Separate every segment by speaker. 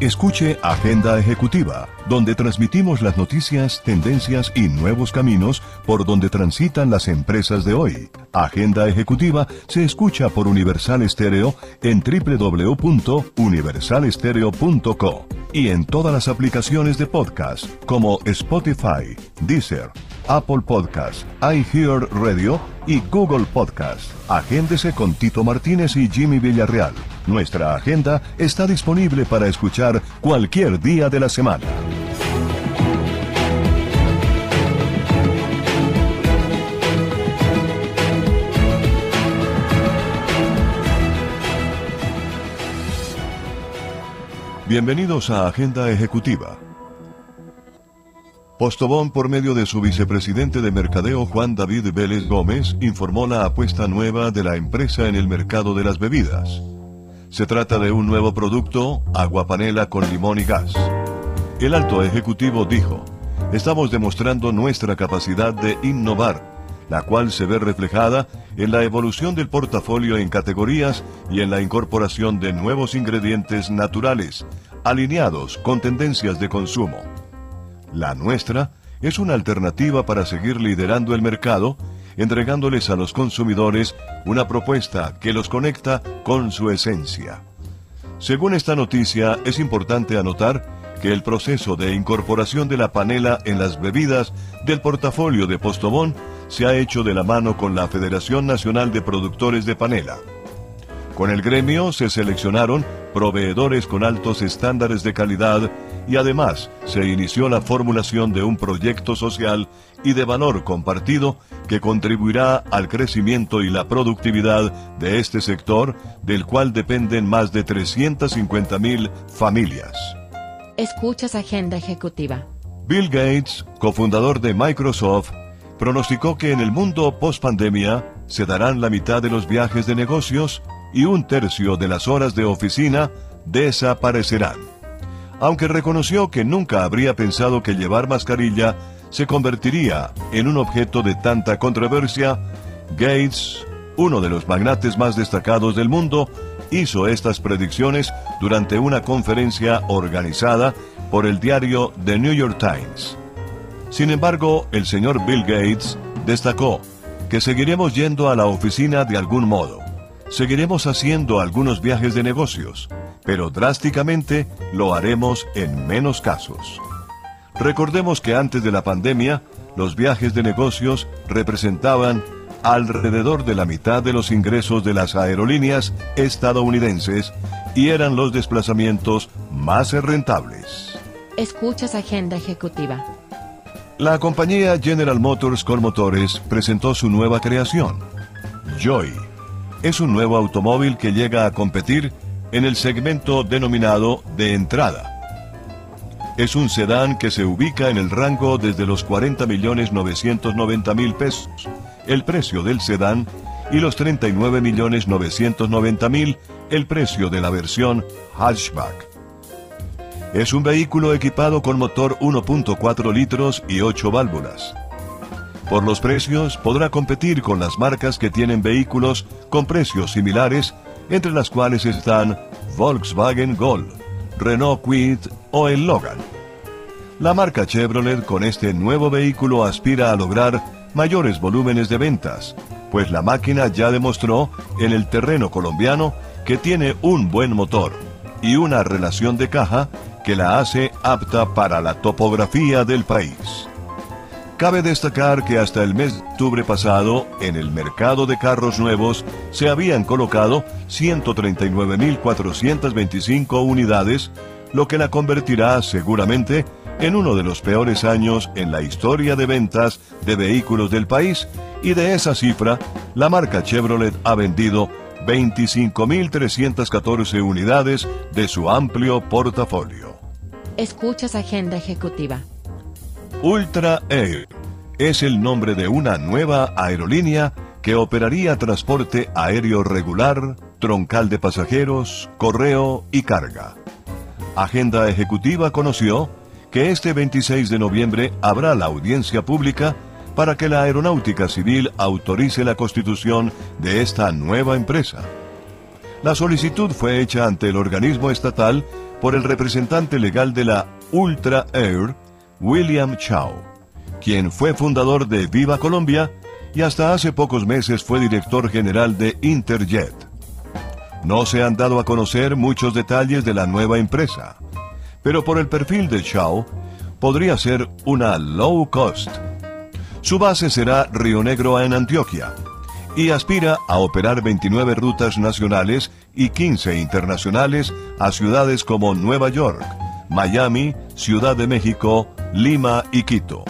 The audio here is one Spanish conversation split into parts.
Speaker 1: Escuche Agenda Ejecutiva, donde transmitimos las noticias, tendencias y nuevos caminos por donde transitan las empresas de hoy. Agenda Ejecutiva se escucha por Universal Estéreo en www.universalestereo.co y en todas las aplicaciones de podcast como Spotify, Deezer, Apple Podcast, iHear Radio y Google Podcast. Agéndese con Tito Martínez y Jimmy Villarreal. Nuestra agenda está disponible para escuchar cualquier día de la semana. Bienvenidos a Agenda Ejecutiva. Postobón, por medio de su vicepresidente de mercadeo Juan David Vélez Gómez, informó la apuesta nueva de la empresa en el mercado de las bebidas. Se trata de un nuevo producto, agua panela con limón y gas. El alto ejecutivo dijo, estamos demostrando nuestra capacidad de innovar la cual se ve reflejada en la evolución del portafolio en categorías y en la incorporación de nuevos ingredientes naturales, alineados con tendencias de consumo. La nuestra es una alternativa para seguir liderando el mercado, entregándoles a los consumidores una propuesta que los conecta con su esencia. Según esta noticia, es importante anotar que el proceso de incorporación de la panela en las bebidas del portafolio de Postobón se ha hecho de la mano con la Federación Nacional de Productores de Panela. Con el gremio se seleccionaron proveedores con altos estándares de calidad y además se inició la formulación de un proyecto social y de valor compartido que contribuirá al crecimiento y la productividad de este sector, del cual dependen más de 350.000 familias.
Speaker 2: Escuchas Agenda Ejecutiva.
Speaker 1: Bill Gates, cofundador de Microsoft, pronosticó que en el mundo post-pandemia se darán la mitad de los viajes de negocios y un tercio de las horas de oficina desaparecerán. Aunque reconoció que nunca habría pensado que llevar mascarilla se convertiría en un objeto de tanta controversia, Gates, uno de los magnates más destacados del mundo, hizo estas predicciones durante una conferencia organizada por el diario The New York Times. Sin embargo, el señor Bill Gates destacó que seguiremos yendo a la oficina de algún modo. Seguiremos haciendo algunos viajes de negocios, pero drásticamente lo haremos en menos casos. Recordemos que antes de la pandemia, los viajes de negocios representaban alrededor de la mitad de los ingresos de las aerolíneas estadounidenses y eran los desplazamientos más rentables.
Speaker 2: Escuchas Agenda Ejecutiva.
Speaker 1: La compañía General Motors con motores presentó su nueva creación, Joy. Es un nuevo automóvil que llega a competir en el segmento denominado de entrada. Es un sedán que se ubica en el rango desde los 40 millones 990 mil pesos, el precio del sedán, y los 39 millones 990 mil, el precio de la versión hatchback. Es un vehículo equipado con motor 1.4 litros y 8 válvulas. Por los precios podrá competir con las marcas que tienen vehículos con precios similares, entre las cuales están Volkswagen Gol, Renault Kwid o el Logan. La marca Chevrolet con este nuevo vehículo aspira a lograr mayores volúmenes de ventas, pues la máquina ya demostró en el terreno colombiano que tiene un buen motor y una relación de caja que la hace apta para la topografía del país. Cabe destacar que hasta el mes de octubre pasado, en el mercado de carros nuevos, se habían colocado 139.425 unidades, lo que la convertirá seguramente en uno de los peores años en la historia de ventas de vehículos del país, y de esa cifra, la marca Chevrolet ha vendido 25.314 unidades de su amplio portafolio.
Speaker 2: Escuchas Agenda Ejecutiva.
Speaker 1: Ultra Air es el nombre de una nueva aerolínea que operaría transporte aéreo regular, troncal de pasajeros, correo y carga. Agenda Ejecutiva conoció que este 26 de noviembre habrá la audiencia pública para que la Aeronáutica Civil autorice la constitución de esta nueva empresa. La solicitud fue hecha ante el organismo estatal por el representante legal de la Ultra Air, William Chow, quien fue fundador de Viva Colombia y hasta hace pocos meses fue director general de Interjet. No se han dado a conocer muchos detalles de la nueva empresa, pero por el perfil de Chow, podría ser una low cost. Su base será Río Negro en Antioquia y aspira a operar 29 rutas nacionales y 15 internacionales a ciudades como Nueva York, Miami, Ciudad de México, Lima y Quito.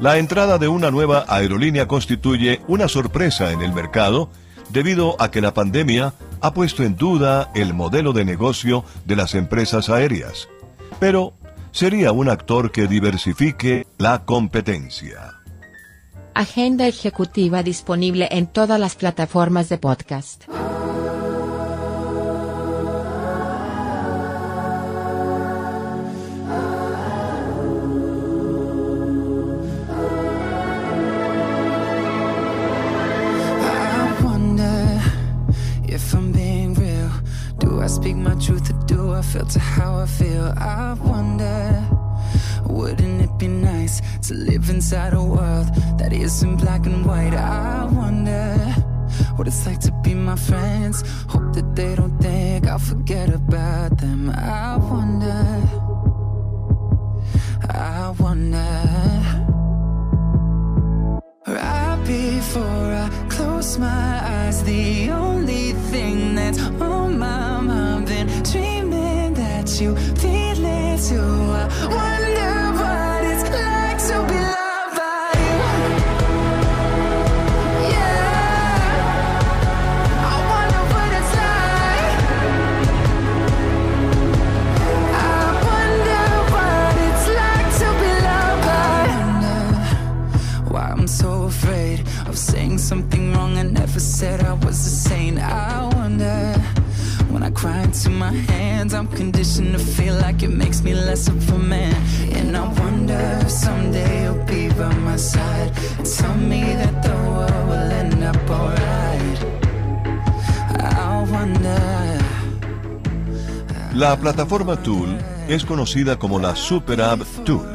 Speaker 1: La entrada de una nueva aerolínea constituye una sorpresa en el mercado debido a que la pandemia ha puesto en duda el modelo de negocio de las empresas aéreas. Pero sería un actor que diversifique la competencia.
Speaker 2: Agenda ejecutiva disponible en todas las plataformas de podcast.
Speaker 3: Speak my truth or do I filter how I feel? I wonder, wouldn't it be nice to live inside a world that isn't black and white? I wonder what it's like to be my friends. Hope that they don't think I'll forget about them. I wonder, I wonder. Right before I close my eyes, the only thing that's on my you feel it too. I wonder what it's like to be loved by you. Yeah, I wonder what it's like. I wonder what it's like to be loved by. I wonder why I'm so afraid of saying something wrong. I never said I was when I cry into my hands, I'm conditioned to feel like it makes me less of a man. And I wonder if someday you'll be by my side and tell me that the world will end up alright. I wonder.
Speaker 1: La plataforma Tool es conocida como la Super App Tool,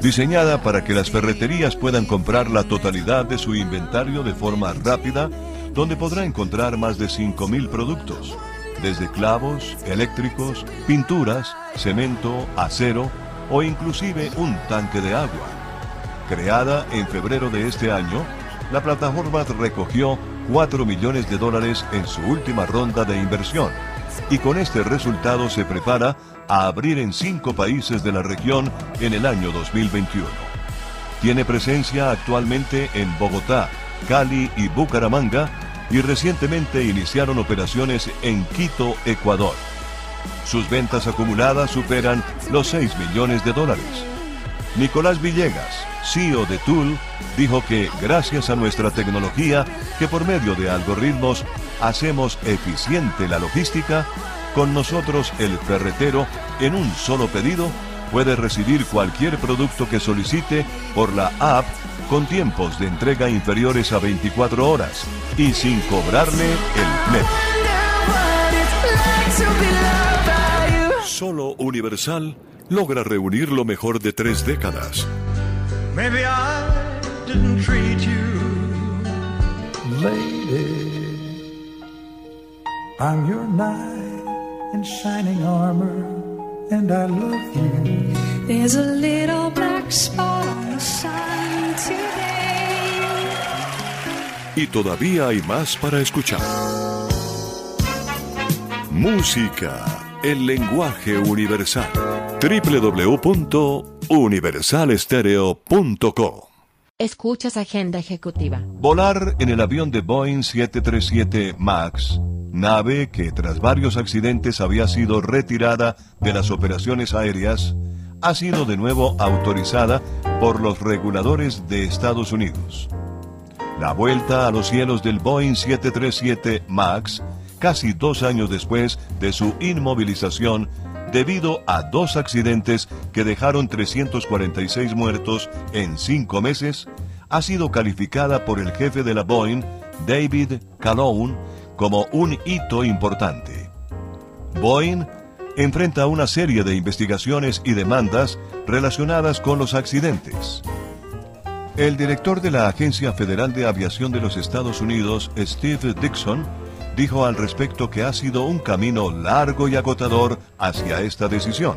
Speaker 1: diseñada para que las ferreterías puedan comprar la totalidad de su inventario de forma rápida, donde podrá encontrar más de 5.000 productos, desde clavos, eléctricos, pinturas, cemento, acero o inclusive un tanque de agua. Creada en febrero de este año, la plataforma recogió 4 millones de dólares en su última ronda de inversión y con este resultado se prepara a abrir en cinco países de la región en el año 2021. Tiene presencia actualmente en Bogotá, Cali y Bucaramanga y recientemente iniciaron operaciones en Quito, Ecuador. Sus ventas acumuladas superan los 6 millones de dólares. Nicolás Villegas, CEO de Tool, dijo que gracias a nuestra tecnología, que por medio de algoritmos hacemos eficiente la logística, con nosotros el ferretero en un solo pedido puede recibir cualquier producto que solicite por la app con tiempos de entrega inferiores a 24 horas y sin cobrarle el flete. Solo Universal logra reunir lo mejor de tres décadas.
Speaker 4: Maybe I didn't treat you
Speaker 5: Lady, I'm your knight in shining armor, and I love you.
Speaker 6: There's a little black spot on the today.
Speaker 1: Y todavía hay más para escuchar. Música, el lenguaje universal. www.universalestereo.co
Speaker 2: Escuchas Agenda Ejecutiva.
Speaker 1: Volar en el avión de Boeing 737 MAX, nave que tras varios accidentes había sido retirada de las operaciones aéreas, ha sido de nuevo autorizada por los reguladores de Estados Unidos. La vuelta a los cielos del Boeing 737 MAX, casi dos años después de su inmovilización debido a dos accidentes que dejaron 346 muertos en cinco meses, ha sido calificada por el jefe de la Boeing, David Calhoun, como un hito importante. Boeing enfrenta una serie de investigaciones y demandas relacionadas con los accidentes. El director de la Agencia Federal de Aviación de los Estados Unidos, Steve Dixon, dijo al respecto que ha sido un camino largo y agotador hacia esta decisión.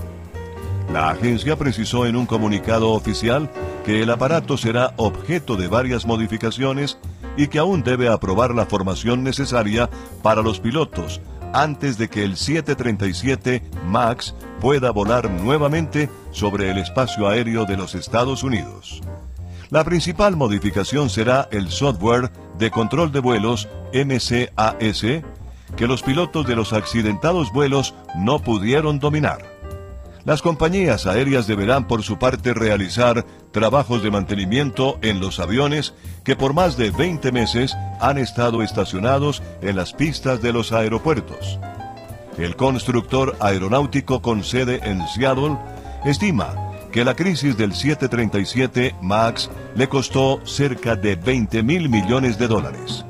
Speaker 1: La agencia precisó en un comunicado oficial que el aparato será objeto de varias modificaciones y que aún debe aprobar la formación necesaria para los pilotos antes de que el 737 MAX pueda volar nuevamente sobre el espacio aéreo de los Estados Unidos. La principal modificación será el software de control de vuelos MCAS que los pilotos de los accidentados vuelos no pudieron dominar. Las compañías aéreas deberán por su parte realizar trabajos de mantenimiento en los aviones que por más de 20 meses han estado estacionados en las pistas de los aeropuertos. El constructor aeronáutico con sede en Seattle estima que la crisis del 737 MAX le costó cerca de 20 mil millones de dólares.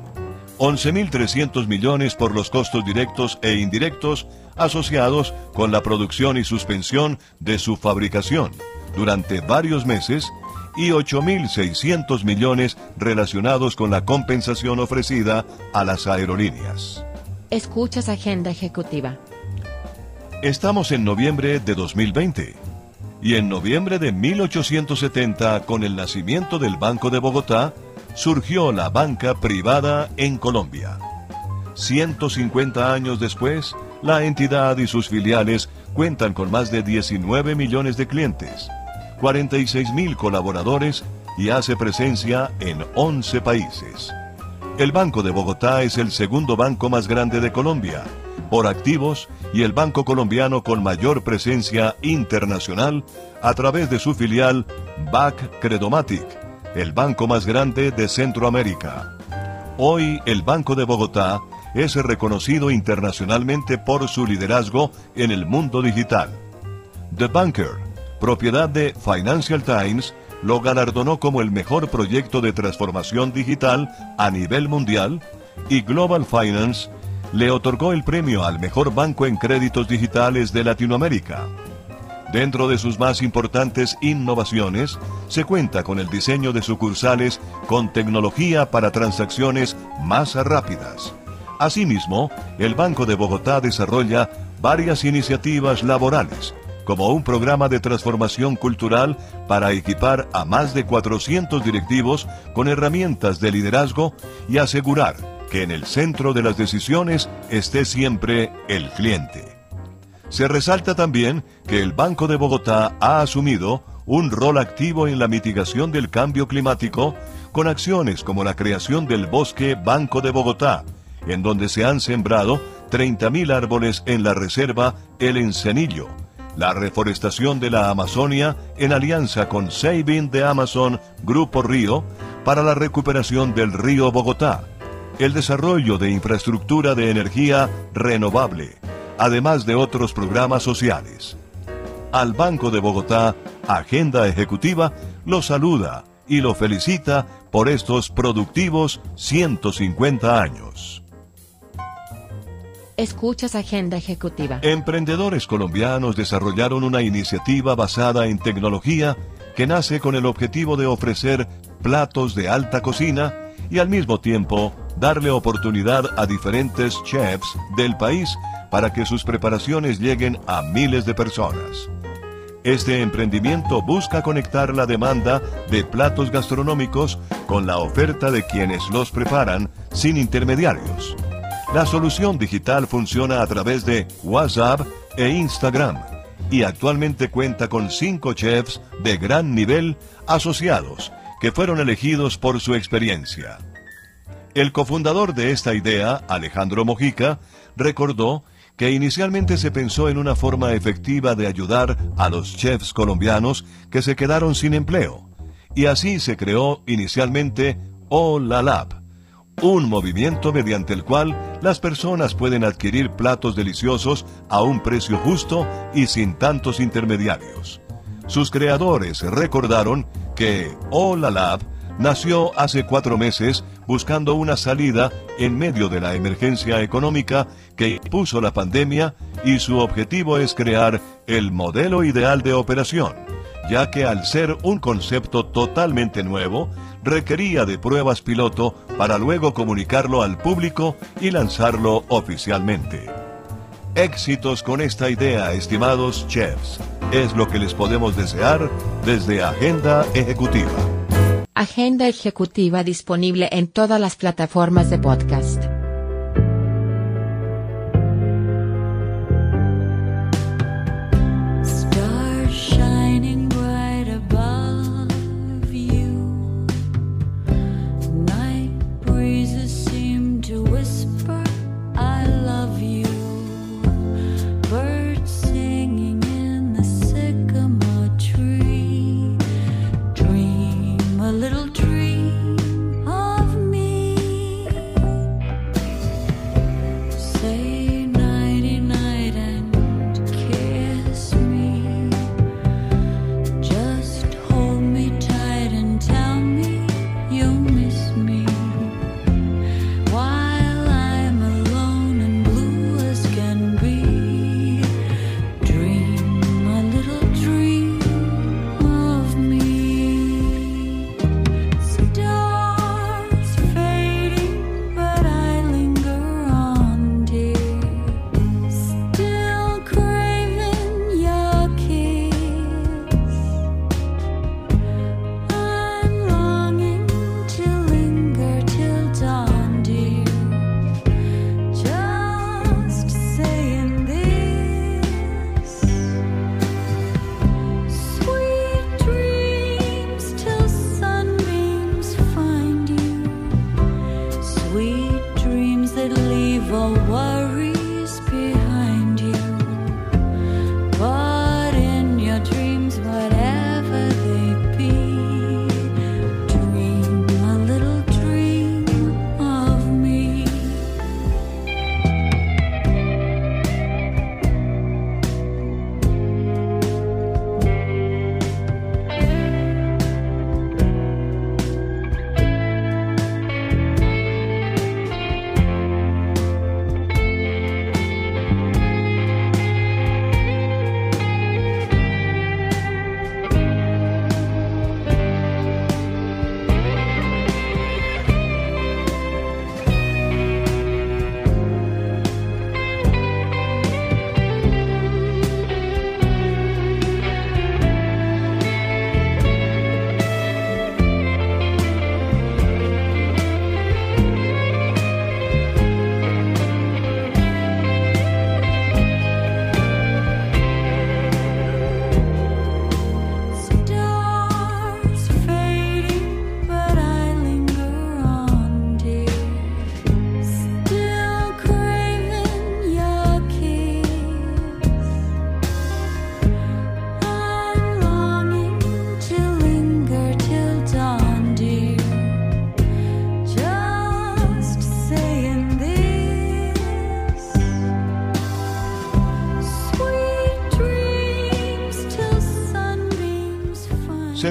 Speaker 1: 11.300 millones por los costos directos e indirectos asociados con la producción y suspensión de su fabricación durante varios meses y 8.600 millones relacionados con la compensación ofrecida a las aerolíneas.
Speaker 2: Escuchas Agenda Ejecutiva.
Speaker 1: Estamos en noviembre de 2020 y en noviembre de 1870, con el nacimiento del Banco de Bogotá, surgió la banca privada en Colombia. 150 años después, la entidad y sus filiales cuentan con más de 19 millones de clientes, 46 mil colaboradores y hace presencia en 11 países. El Banco de Bogotá es el segundo banco más grande de Colombia, por activos y el banco colombiano con mayor presencia internacional a través de su filial BAC Credomatic el banco más grande de Centroamérica. Hoy el Banco de Bogotá es reconocido internacionalmente por su liderazgo en el mundo digital. The Banker, propiedad de Financial Times, lo galardonó como el mejor proyecto de transformación digital a nivel mundial y Global Finance le otorgó el premio al mejor banco en créditos digitales de Latinoamérica. Dentro de sus más importantes innovaciones, se cuenta con el diseño de sucursales con tecnología para transacciones más rápidas. Asimismo, el Banco de Bogotá desarrolla varias iniciativas laborales, como un programa de transformación cultural para equipar a más de 400 directivos con herramientas de liderazgo y asegurar que en el centro de las decisiones esté siempre el cliente. Se resalta también que el Banco de Bogotá ha asumido un rol activo en la mitigación del cambio climático con acciones como la creación del Bosque Banco de Bogotá, en donde se han sembrado 30.000 árboles en la reserva El Encenillo, la reforestación de la Amazonia en alianza con Saving the Amazon Grupo Río para la recuperación del río Bogotá, el desarrollo de infraestructura de energía renovable, además de otros programas sociales. Al Banco de Bogotá, Agenda Ejecutiva, lo saluda y lo felicita por estos productivos 150 años.
Speaker 2: Escuchas Agenda Ejecutiva.
Speaker 1: Emprendedores colombianos desarrollaron una iniciativa basada en tecnología que nace con el objetivo de ofrecer platos de alta cocina y al mismo tiempo darle oportunidad a diferentes chefs del país para que sus preparaciones lleguen a miles de personas. Este emprendimiento busca conectar la demanda de platos gastronómicos con la oferta de quienes los preparan sin intermediarios. La solución digital funciona a través de WhatsApp e Instagram y actualmente cuenta con cinco chefs de gran nivel asociados que fueron elegidos por su experiencia. El cofundador de esta idea, Alejandro Mojica, recordó que inicialmente se pensó en una forma efectiva de ayudar a los chefs colombianos que se quedaron sin empleo, y así se creó inicialmente Hola Lab, un movimiento mediante el cual las personas pueden adquirir platos deliciosos a un precio justo y sin tantos intermediarios. Sus creadores recordaron que Hola Lab nació hace cuatro meses buscando una salida en medio de la emergencia económica que impuso la pandemia y su objetivo es crear el modelo ideal de operación, ya que al ser un concepto totalmente nuevo, requería de pruebas piloto para luego comunicarlo al público y lanzarlo oficialmente. Éxitos con esta idea, estimados chefs, es lo que les podemos desear desde Agenda Ejecutiva.
Speaker 2: Agenda ejecutiva disponible en todas las plataformas de podcast.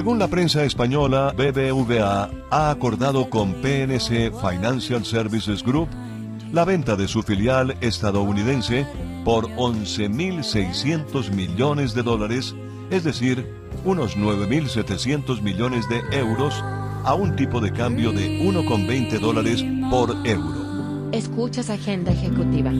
Speaker 1: Según la prensa española, BBVA ha acordado con PNC Financial Services Group la venta de su filial estadounidense por 11.600 millones de dólares, es decir, unos 9.700 millones de euros, a un tipo de cambio de 1,20 dólares por euro.
Speaker 2: Escuchas Agenda ejecutiva.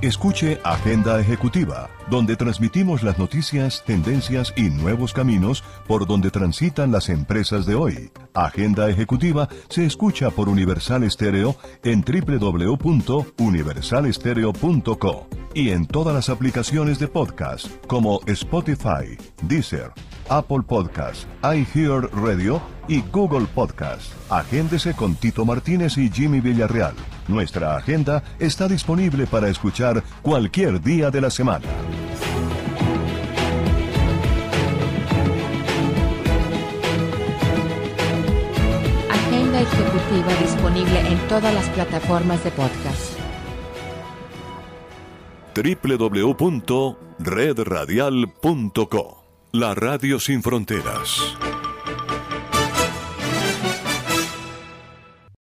Speaker 1: Escuche Agenda Ejecutiva, donde transmitimos las noticias, tendencias y nuevos caminos por donde transitan las empresas de hoy. Agenda Ejecutiva se escucha por Universal Estéreo en www.universalestereo.co y en todas las aplicaciones de podcast como Spotify, Deezer, Apple Podcast, iHear Radio y Google Podcast. Agéndese con Tito Martínez y Jimmy Villarreal. Nuestra agenda está disponible para escuchar cualquier día de la semana.
Speaker 7: ejecutiva disponible en todas las plataformas de podcast.
Speaker 1: www.redradial.co La Radio Sin Fronteras.